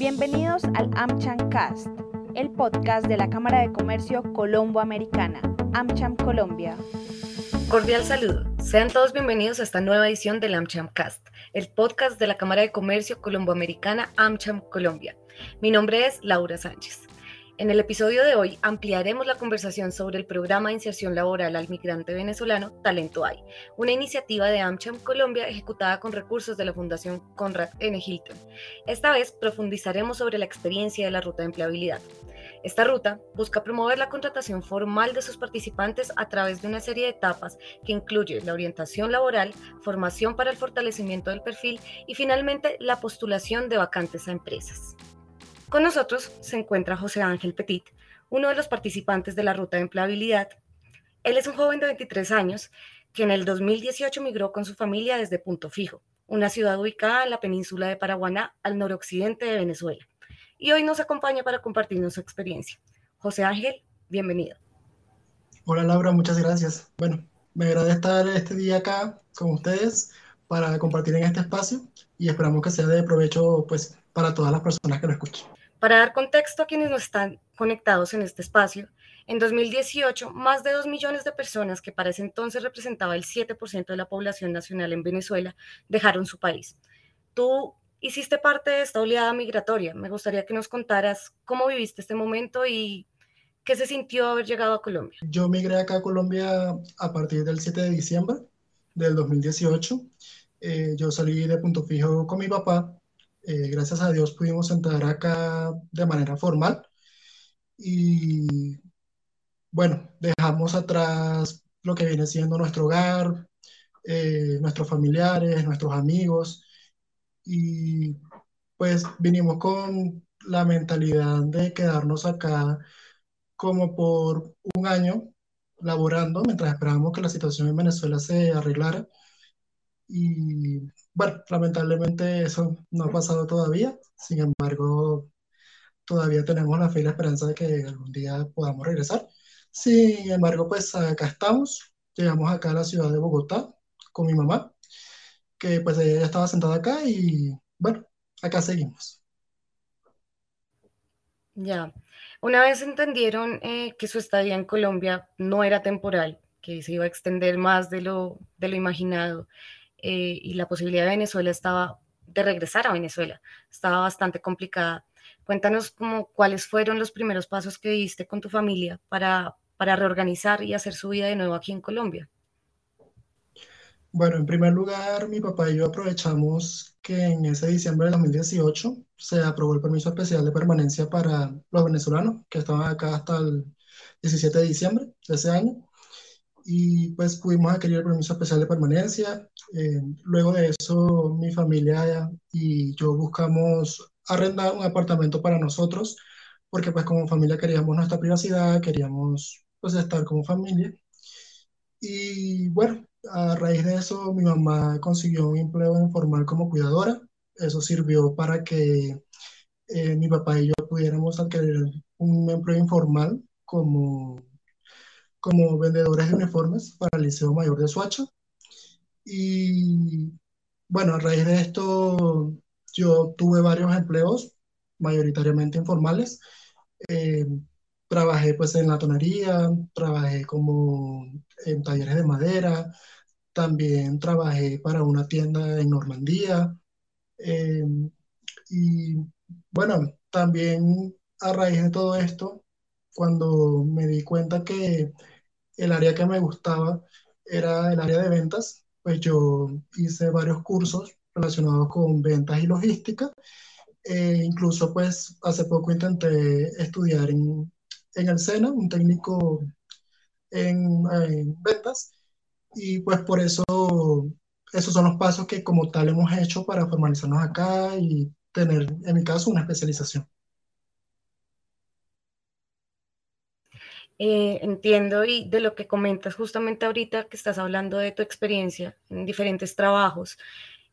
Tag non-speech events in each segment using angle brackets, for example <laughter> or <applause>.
Bienvenidos al AmCham Cast, el podcast de la Cámara de Comercio Colombo-Americana, AmCham Colombia. Cordial saludo. Sean todos bienvenidos a esta nueva edición del AmCham Cast, el podcast de la Cámara de Comercio Colombo-Americana AmCham Colombia. Mi nombre es Laura Sánchez. En el episodio de hoy ampliaremos la conversación sobre el programa de inserción laboral al migrante venezolano Talento Hay, una iniciativa de AmCham Colombia ejecutada con recursos de la Fundación Conrad N. Hilton. Esta vez profundizaremos sobre la experiencia de la ruta de empleabilidad. Esta ruta busca promover la contratación formal de sus participantes a través de una serie de etapas que incluye la orientación laboral, formación para el fortalecimiento del perfil y finalmente la postulación de vacantes a empresas. Con nosotros se encuentra José Ángel Petit, uno de los participantes de la ruta de empleabilidad. Él es un joven de 23 años que en el 2018 migró con su familia desde Punto Fijo, una ciudad ubicada en la península de Paraguaná, al noroccidente de Venezuela. Y hoy nos acompaña para compartirnos su experiencia. José Ángel, bienvenido. Hola Laura, muchas gracias. Bueno, me agrada estar este día acá con ustedes para compartir en este espacio y esperamos que sea de provecho pues para todas las personas que lo escuchen. Para dar contexto a quienes no están conectados en este espacio, en 2018, más de 2 millones de personas, que para ese entonces representaba el 7% de la población nacional en Venezuela, dejaron su país. Tú hiciste parte de esta oleada migratoria. Me gustaría que nos contaras cómo viviste este momento y qué se sintió haber llegado a Colombia. Yo migré acá a Colombia a partir del 7 de diciembre del 2018. Eh, yo salí de Punto Fijo con mi papá eh, gracias a Dios pudimos entrar acá de manera formal y bueno, dejamos atrás lo que viene siendo nuestro hogar, eh, nuestros familiares, nuestros amigos y pues vinimos con la mentalidad de quedarnos acá como por un año laborando mientras esperábamos que la situación en Venezuela se arreglara y bueno, lamentablemente eso no ha pasado todavía, sin embargo, todavía tenemos la fe y la esperanza de que algún día podamos regresar. Sin embargo, pues acá estamos, llegamos acá a la ciudad de Bogotá con mi mamá, que pues ella ya estaba sentada acá y bueno, acá seguimos. Ya, una vez entendieron eh, que su estadía en Colombia no era temporal, que se iba a extender más de lo, de lo imaginado, eh, y la posibilidad de Venezuela estaba, de regresar a Venezuela, estaba bastante complicada. Cuéntanos como, cuáles fueron los primeros pasos que diste con tu familia para, para reorganizar y hacer su vida de nuevo aquí en Colombia. Bueno, en primer lugar, mi papá y yo aprovechamos que en ese diciembre de 2018 se aprobó el permiso especial de permanencia para los venezolanos que estaban acá hasta el 17 de diciembre de ese año y pues pudimos adquirir el permiso especial de permanencia. Eh, luego de eso, mi familia y yo buscamos arrendar un apartamento para nosotros, porque pues como familia queríamos nuestra privacidad, queríamos pues estar como familia. Y bueno, a raíz de eso, mi mamá consiguió un empleo informal como cuidadora. Eso sirvió para que eh, mi papá y yo pudiéramos adquirir un empleo informal como como vendedores de uniformes para el Liceo Mayor de Suacho. Y bueno, a raíz de esto yo tuve varios empleos, mayoritariamente informales. Eh, trabajé pues en la tonería, trabajé como en talleres de madera, también trabajé para una tienda en Normandía. Eh, y bueno, también a raíz de todo esto, cuando me di cuenta que el área que me gustaba era el área de ventas, pues yo hice varios cursos relacionados con ventas y logística. E incluso pues hace poco intenté estudiar en, el SENA, un técnico en, en, ventas, y pues por eso esos son los pasos que como tal hemos hecho para formalizarnos acá y tener, en mi caso, una especialización. Eh, entiendo y de lo que comentas justamente ahorita que estás hablando de tu experiencia en diferentes trabajos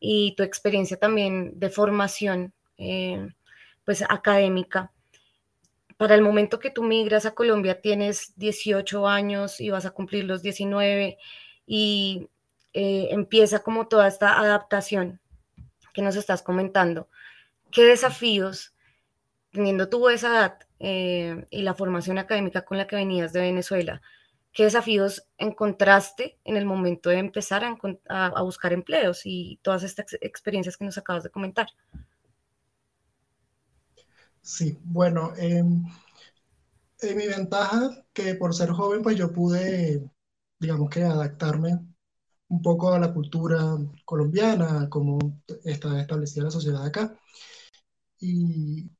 y tu experiencia también de formación eh, pues académica. Para el momento que tú migras a Colombia tienes 18 años y vas a cumplir los 19 y eh, empieza como toda esta adaptación que nos estás comentando. ¿Qué desafíos teniendo tú esa edad eh, y la formación académica con la que venías de Venezuela, ¿qué desafíos encontraste en el momento de empezar a, buscar empleos y todas estas experiencias que nos acabas de comentar? Sí, bueno, em, mi ventaja que por ser joven, pues yo pude, digamos que adaptarme un poco a la cultura colombiana, como está establecida la sociedad acá. Y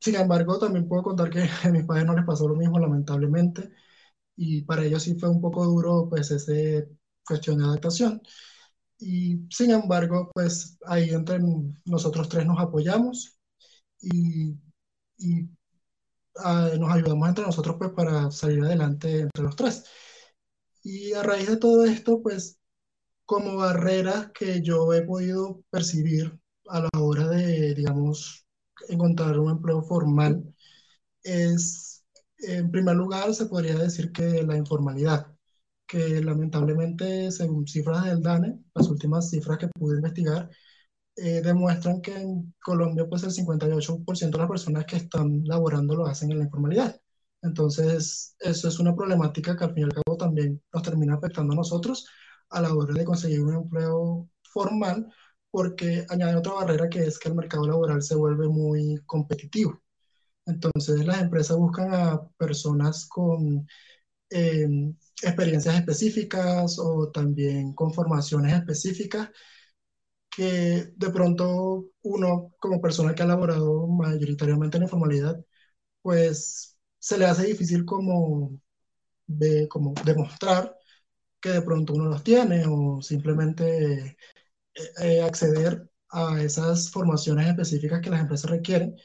sin embargo, también puedo contar que <laughs> a mis padres no les pasó lo mismo, lamentablemente, y para ellos sí fue un poco duro, pues, ese cuestión de adaptación. Y sin embargo, pues ahí entre nosotros tres nos apoyamos y, y ah, nos ayudamos entre nosotros pues para salir adelante entre los tres. Y a raíz de todo esto, pues como barreras que yo he podido percibir a la hora de, digamos, encontrar un empleo formal, es, en primer lugar, se podría decir que la informalidad, que lamentablemente, según cifras del DANE, las últimas cifras que pude investigar, eh, demuestran que en Colombia, pues el 58% de las personas que están laborando lo hacen en la informalidad. Entonces, eso es una problemática que al fin y al cabo también nos termina afectando a nosotros a la hora de conseguir un empleo formal, porque añade otra barrera que es que el mercado laboral se vuelve muy competitivo. Entonces las empresas buscan a personas con em, experiencias específicas o también con formaciones específicas que de pronto uno como persona que ha laborado mayoritariamente en informalidad, pues se le hace difícil como, de, como demostrar que de pronto uno los tiene o simplemente eh, eh, acceder a esas formaciones específicas que las empresas requieren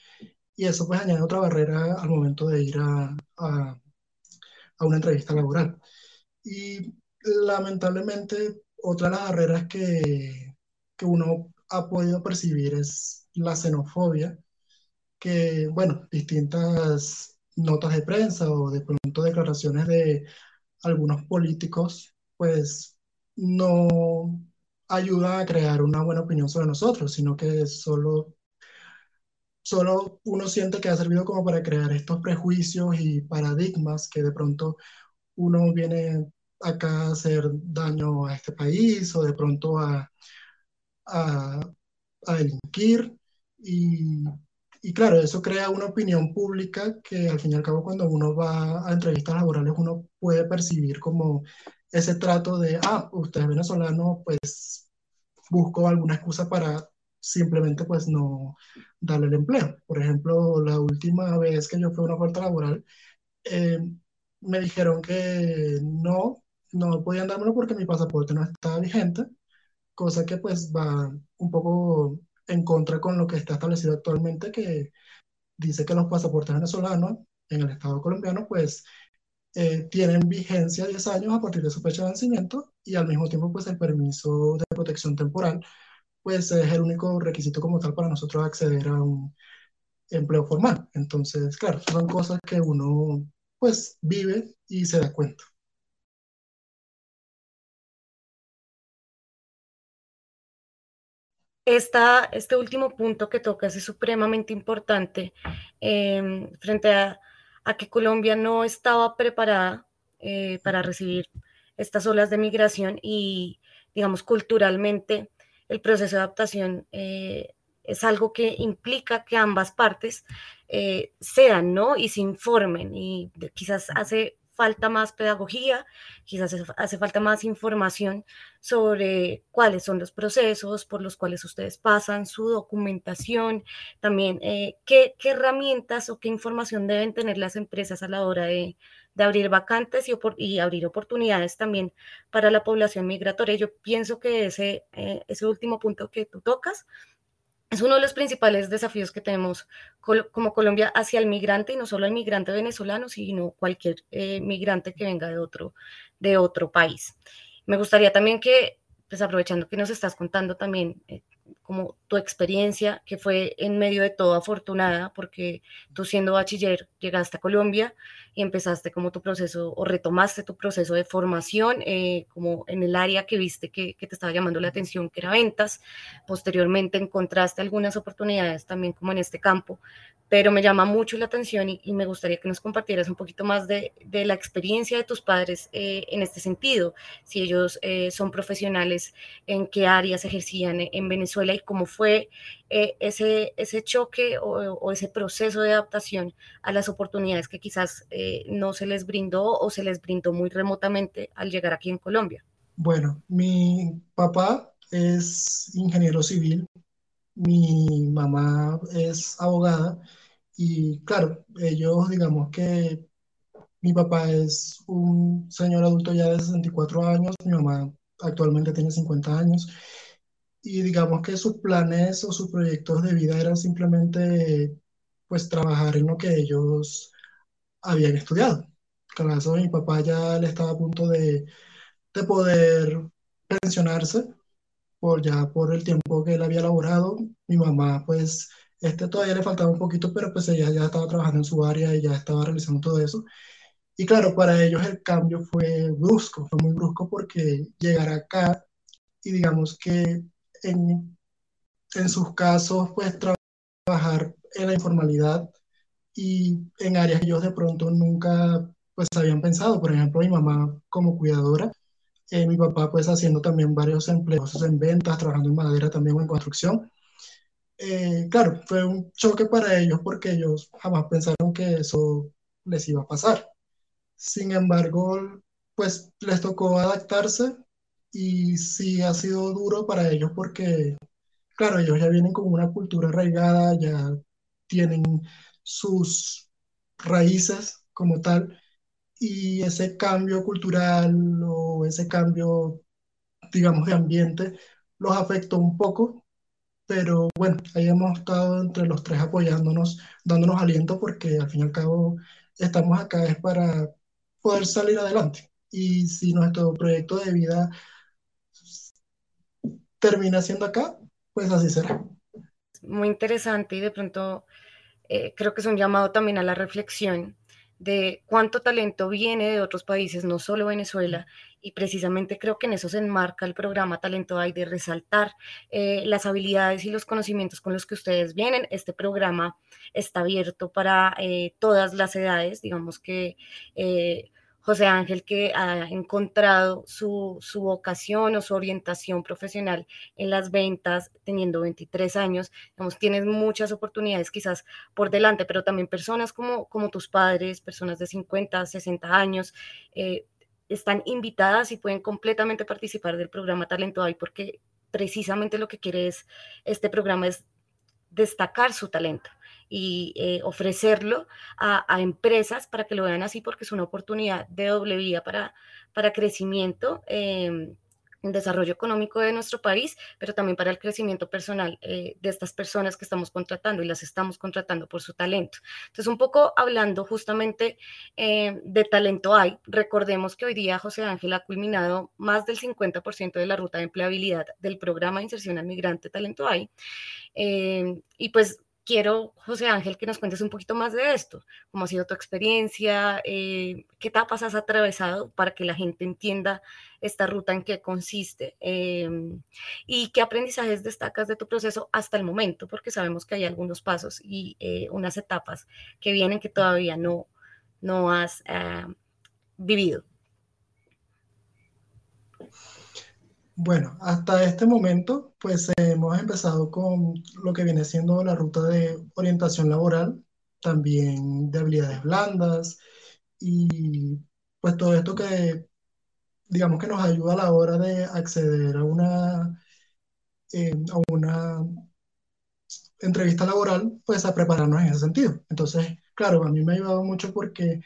y eso pues añade otra barrera al momento de ir a, a, a una entrevista laboral. Y lamentablemente otra de las barreras que, que uno ha podido percibir es la xenofobia, que bueno, distintas notas de prensa o de pronto declaraciones de algunos políticos pues no ayuda a crear una buena opinión sobre nosotros, sino que solo, solo uno siente que ha servido como para crear estos prejuicios y paradigmas que de pronto uno viene acá a hacer daño a este país o de pronto a, a, a delinquir. Y y claro, eso crea una opinión pública que al fin y al cabo cuando uno va a entrevistas laborales uno puede percibir como ese trato de, ah, usted es venezolano, pues busco alguna excusa para simplemente pues no darle el empleo. Por ejemplo, la última vez que yo fui a una oferta laboral, eh, me dijeron que no, no podían dármelo porque mi pasaporte no estaba vigente, cosa que pues va un poco en contra con lo que está establecido actualmente, que dice que los pasaportes venezolanos en el Estado colombiano, pues eh, tienen vigencia 10 años a partir de su fecha de vencimiento y al mismo tiempo, pues el permiso de protección temporal, pues es el único requisito como tal para nosotros acceder a un empleo formal. Entonces, claro, son cosas que uno pues vive y se da cuenta. este último punto que tocas es supremamente importante em, frente a, que Colombia no estaba preparada eh, para recibir estas olas de migración y, digamos, culturalmente el proceso de adaptación eh, es algo que implica que ambas partes eh, sean, ¿no? Y se informen y quizás hace falta más pedagogía, quizás hace falta más información sobre cuáles son los procesos por los cuales ustedes pasan, su documentación, también eh, qué, herramientas o qué información deben tener las empresas a la hora de, abrir vacantes y, abrir oportunidades también para la población migratoria. Yo pienso que ese, eh, ese último punto que tú tocas es uno de los principales desafíos que tenemos como Colombia hacia el migrante, y no solo el migrante venezolano, sino cualquier eh, migrante que venga de otro, de otro país. Me gustaría también que, pues aprovechando que nos estás contando también eh, como tu experiencia, que fue en medio de todo afortunada, porque tú siendo bachiller llegaste a Colombia y empezaste como tu proceso o retomaste tu proceso de formación, eh, como en el área que viste que, te estaba llamando la atención, que era ventas. Posteriormente encontraste algunas oportunidades también como en este campo, pero me llama mucho la atención y, me gustaría que nos compartieras un poquito más de, la experiencia de tus padres eh, en este sentido, si ellos eh, son profesionales, en qué áreas ejercían en Venezuela y cómo fue eh, ese, ese choque o, ese proceso de adaptación a las oportunidades que quizás no se les brindó o se les brindó muy remotamente al llegar aquí en Colombia. Bueno, mi papá es ingeniero civil, mi mamá es abogada y claro, ellos, digamos que mi papá es un señor adulto ya de 64 años, mi mamá actualmente tiene 50 años, y digamos que sus planes o sus proyectos de vida eran simplemente pues trabajar en lo que ellos habían estudiado. Claro, mi papá ya le estaba a punto de, de poder pensionarse por ya por el tiempo que él había laborado. Mi mamá pues este todavía le faltaba un poquito, pero pues ella ya estaba trabajando en su área y ya estaba realizando todo eso. Y claro, para ellos el cambio fue brusco, fue muy brusco porque llegar acá y digamos que en, en sus casos, pues trabajar en la informalidad y en áreas que ellos de pronto nunca pues habían pensado. Por ejemplo, mi mamá como cuidadora, eh, mi papá pues haciendo también varios empleos en ventas, trabajando en madera también o en construcción. Eh, claro, fue un choque para ellos porque ellos jamás pensaron que eso les iba a pasar. Sin embargo, pues les tocó adaptarse y sí ha sido duro para ellos porque, claro, ellos ya vienen con una cultura arraigada, ya tienen sus raíces como tal y ese cambio cultural o ese cambio, digamos, de ambiente los afectó un poco pero bueno, ahí hemos estado entre los tres apoyándonos, dándonos aliento porque al fin y al cabo estamos acá es para poder salir adelante. Y si nuestro proyecto de vida termina siendo acá, pues así será. Muy interesante y de pronto eh, creo que es un llamado también a la reflexión de cuánto talento viene de otros países, no solo Venezuela, y precisamente creo que en eso se enmarca el programa Talento Hay, de resaltar eh, las habilidades y los conocimientos con los que ustedes vienen. Este programa está abierto para eh, todas las edades, digamos que eh, José Ángel, que ha encontrado su, vocación o su orientación profesional en las ventas teniendo 23 años, tienes muchas oportunidades quizás por delante, pero también personas como, como tus padres, personas de 50, 60 años, eh, están invitadas y pueden completamente participar del programa Talento Hay porque precisamente lo que quiere es, este programa es destacar su talento y eh, ofrecerlo a, empresas para que lo vean así porque es una oportunidad de doble vía para, para crecimiento. Eh, desarrollo económico de nuestro país, pero también para el crecimiento personal eh, de estas personas que estamos contratando y las estamos contratando por su talento. Entonces, un poco hablando justamente eh, de talento hay, recordemos que hoy día José Ángel ha culminado más del 50% de la ruta de empleabilidad del programa de inserción al migrante Talento hay. y pues quiero, José Ángel, que nos cuentes un poquito más de esto, cómo ha sido tu experiencia, eh, qué etapas has atravesado para que la gente entienda esta ruta en qué consiste em, y qué aprendizajes destacas de tu proceso hasta el momento, porque sabemos que hay algunos pasos y eh, unas etapas que vienen que todavía no, no has ah, vivido. Bueno, hasta este momento, pues hemos empezado con lo que viene siendo la ruta de orientación laboral, también de habilidades blandas y pues todo esto que digamos que nos ayuda a la hora de acceder a una, eh, a una entrevista laboral, pues a prepararnos en ese sentido. Entonces, claro, a mí me ha ayudado mucho porque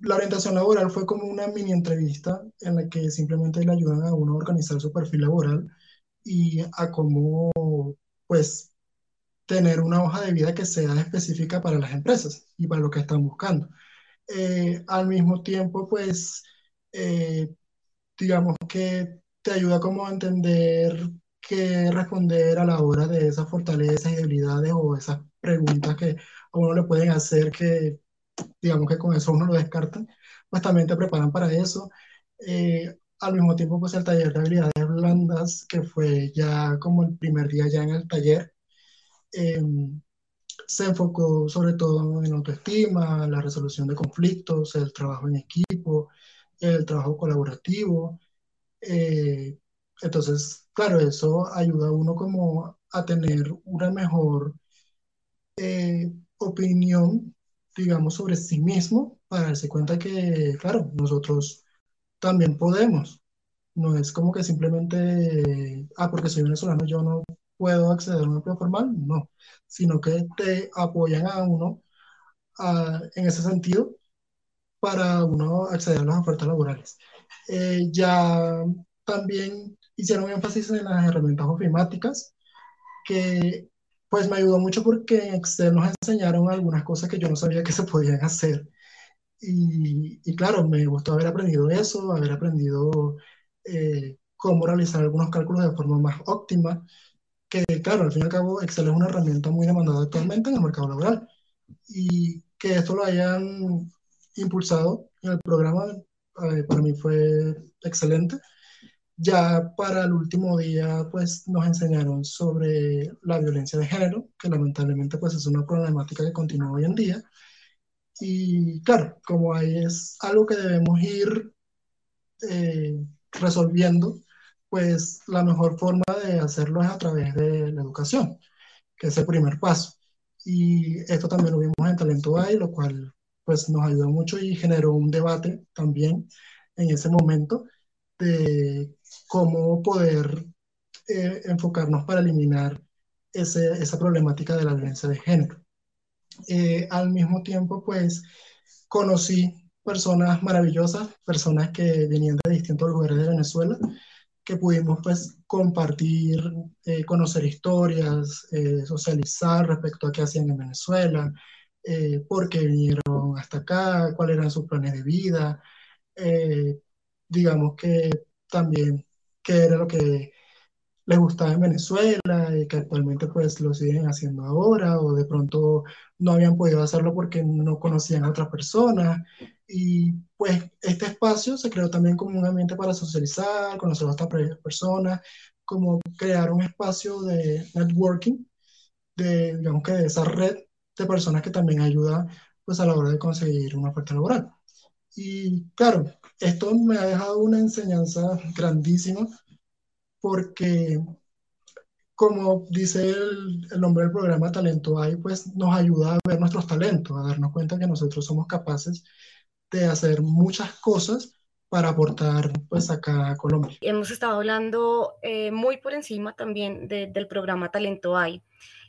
la orientación laboral fue como una mini entrevista en la que simplemente le ayudan a uno a organizar su perfil laboral y a cómo, pues, tener una hoja de vida que sea específica para las empresas y para lo que están buscando. Eh, al mismo tiempo, pues, eh, digamos que te ayuda como a entender qué responder a la hora de esas fortalezas y debilidades o esas preguntas que a uno le pueden hacer que digamos que con eso uno lo descarta, pues también te preparan para eso. Eh, al mismo tiempo, pues el taller de habilidades blandas, que fue ya como el primer día ya en el taller, em, se enfocó sobre todo en autoestima, la resolución de conflictos, el trabajo en equipo, el trabajo colaborativo. Eh, entonces, claro, eso ayuda a uno como a tener una mejor eh, opinión, digamos, sobre sí mismo para darse cuenta que, claro, nosotros también podemos. No es como que simplemente, ah, porque soy venezolano, yo no puedo acceder a un empleo formal, no, sino que te apoyan a uno en ese sentido para uno acceder a las ofertas laborales. Eh, ya también hicieron énfasis en las herramientas ofimáticas, que pues me ayudó mucho porque en Excel nos enseñaron algunas cosas que yo no sabía que se podían hacer. Y, y claro, me gustó haber aprendido eso, haber aprendido eh, cómo realizar algunos cálculos de forma más óptima, que claro, al fin y al cabo Excel es una herramienta muy demandada actualmente en el mercado laboral. Y que esto lo hayan impulsado en el programa, eh, para mí fue excelente. Ya para el último día, pues nos enseñaron sobre la violencia de género, que lamentablemente pues es una problemática que continúa hoy en día. Y claro, como ahí es algo que debemos ir eh, resolviendo, pues la mejor forma de hacerlo es a través de la educación, que es el primer paso. Y esto también lo vimos en Talento AI, lo cual pues nos ayudó mucho y generó un debate también en ese momento de cómo poder eh, enfocarnos para eliminar ese, esa problemática de la violencia de género. Eh, al mismo tiempo, pues conocí personas maravillosas, personas que venían de distintos lugares de Venezuela, que pudimos pues compartir, eh, conocer historias, socializar respecto a qué hacían en Venezuela, por qué vinieron hasta acá, cuáles eran sus planes de vida, digamos que también qué era lo que les gustaba en Venezuela y que actualmente pues lo siguen haciendo ahora o de pronto no habían podido hacerlo porque no conocían a otras personas y pues este espacio se creó también como un ambiente para socializar, conocer a otras personas, como crear un espacio de networking, de digamos que de esa red de personas que también ayuda pues a la hora de conseguir una oferta laboral. Y claro, esto me ha dejado una enseñanza grandísima porque, como dice el, nombre del programa Talento Hay, pues nos ayuda a ver nuestros talentos, a darnos cuenta que nosotros somos capaces de hacer muchas cosas para aportar pues acá a Colombia. Hemos estado hablando eh, muy por encima también del programa Talento Hay.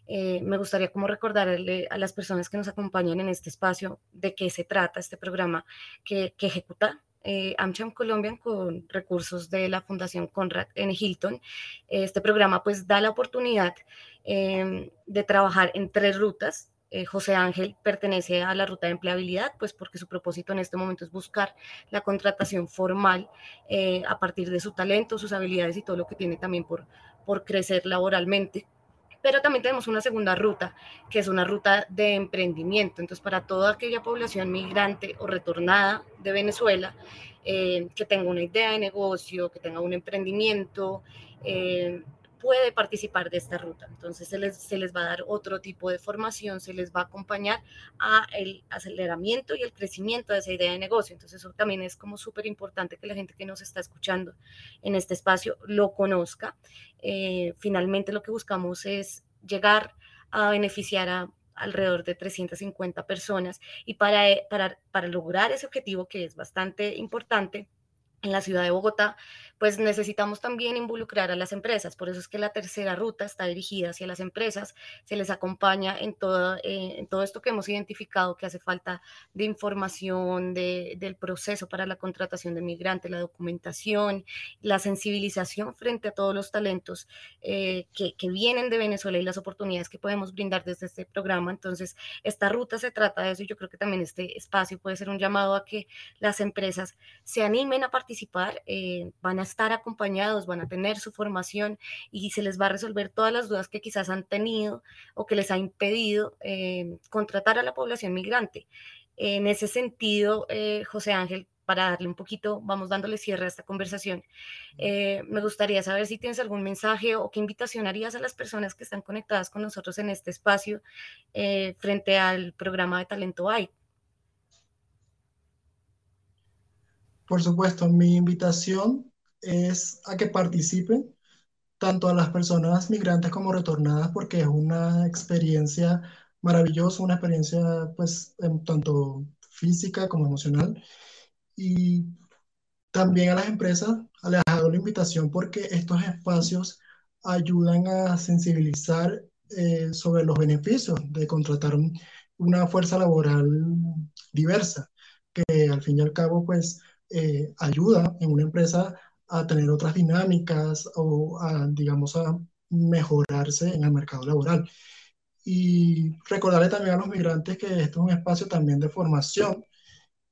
Eh, me gustaría como recordarle a las personas que nos acompañan en este espacio de qué se trata este programa que, que ejecuta eh, AmCham Colombia con recursos de la Fundación Conrad en Hilton. Este programa pues da la oportunidad em, de trabajar en tres rutas. Eh, José Ángel pertenece a la ruta de empleabilidad, pues porque su propósito en este momento es buscar la contratación formal a partir de su talento, sus habilidades y todo lo que tiene también por, por crecer laboralmente pero también tenemos una segunda ruta, que es una ruta de emprendimiento. Entonces, para toda aquella población migrante o retornada de Venezuela, eh, que tenga una idea de negocio, que tenga un emprendimiento, eh, puede participar de esta ruta. Entonces se les, va a dar otro tipo de formación, se les va a acompañar a el aceleramiento y el crecimiento de esa idea de negocio. Entonces eso también es como súper importante que la gente que nos está escuchando en este espacio lo conozca. Eh, finalmente lo que buscamos es llegar a beneficiar a alrededor de 350 personas y para, para, para lograr ese objetivo que es bastante importante, en la ciudad de Bogotá, pues necesitamos también involucrar a las empresas. Por eso es que la tercera ruta está dirigida hacia las empresas, se les acompaña en todo, eh, todo esto que hemos identificado que hace falta de información, de, del proceso para la contratación de migrantes, la documentación, la sensibilización frente a todos los talentos eh, que, que vienen de Venezuela y las oportunidades que podemos brindar desde este programa. Entonces, esta ruta se trata de eso y yo creo que también este espacio puede ser un llamado a que las empresas se animen a participar, eh, van a estar acompañados, van a tener su formación y se les va a resolver todas las dudas que quizás han tenido o que les ha impedido eh, contratar a la población migrante. En ese sentido, eh, José Ángel, para darle un poquito, vamos dándole cierre a esta conversación, eh, me gustaría saber si tienes algún mensaje o qué invitación harías a las personas que están conectadas con nosotros en este espacio eh, frente al programa de Talento AI. Por supuesto, mi invitación es a que participen tanto a las personas migrantes como retornadas porque es una experiencia maravillosa, una experiencia pues tanto física como emocional. Y también a las empresas les hago la invitación porque estos espacios ayudan a sensibilizar eh, sobre los beneficios de contratar una fuerza laboral diversa, que al fin y al cabo pues eh, ayuda en una empresa a tener otras dinámicas o a, digamos, a mejorarse en el mercado laboral. Y recordarle también a los migrantes que esto es un espacio también de formación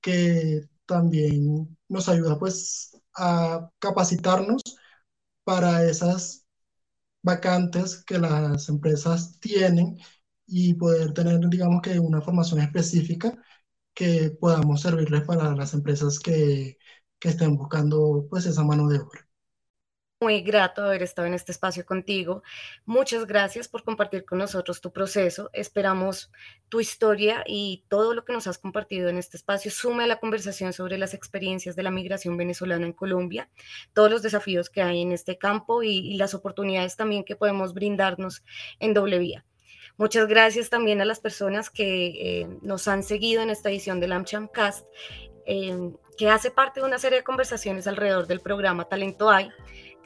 que también nos ayuda pues a capacitarnos para esas vacantes que las empresas tienen y poder tener, digamos que una formación específica que podamos servirles para las empresas que, que estén buscando pues esa mano de obra muy grato haber estado en este espacio contigo. Muchas gracias por compartir con nosotros tu proceso. Esperamos tu historia y todo lo que nos has compartido en este espacio sume a la conversación sobre las experiencias de la migración venezolana en Colombia, todos los desafíos que hay en este campo y, las oportunidades también que podemos brindarnos en doble vía. Muchas gracias también a las personas que eh, nos han seguido en esta edición del AmCham Cast, eh, que hace parte de una serie de conversaciones alrededor del programa Talento Hay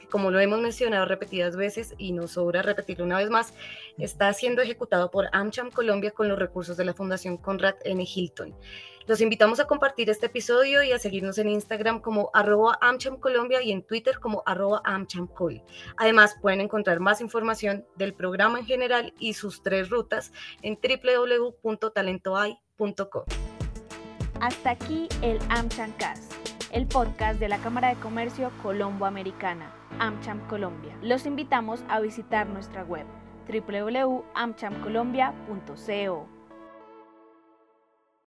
como lo hemos mencionado repetidas veces y nos sobra repetirlo una vez más, está siendo ejecutado por AmCham Colombia con los recursos de la Fundación Conrad N. Hilton. Los invitamos a compartir este episodio y a seguirnos en Instagram como arroba AmCham Colombia y en Twitter como arroba AmChamCol. Además, pueden encontrar más información del programa en general y sus tres rutas en www.talentoai.com. Hasta aquí el AmChamCast, el podcast de la Cámara de Comercio Colombo Americana. AmCham Colombia. Los invitamos a visitar nuestra web www.amchamcolombia.co.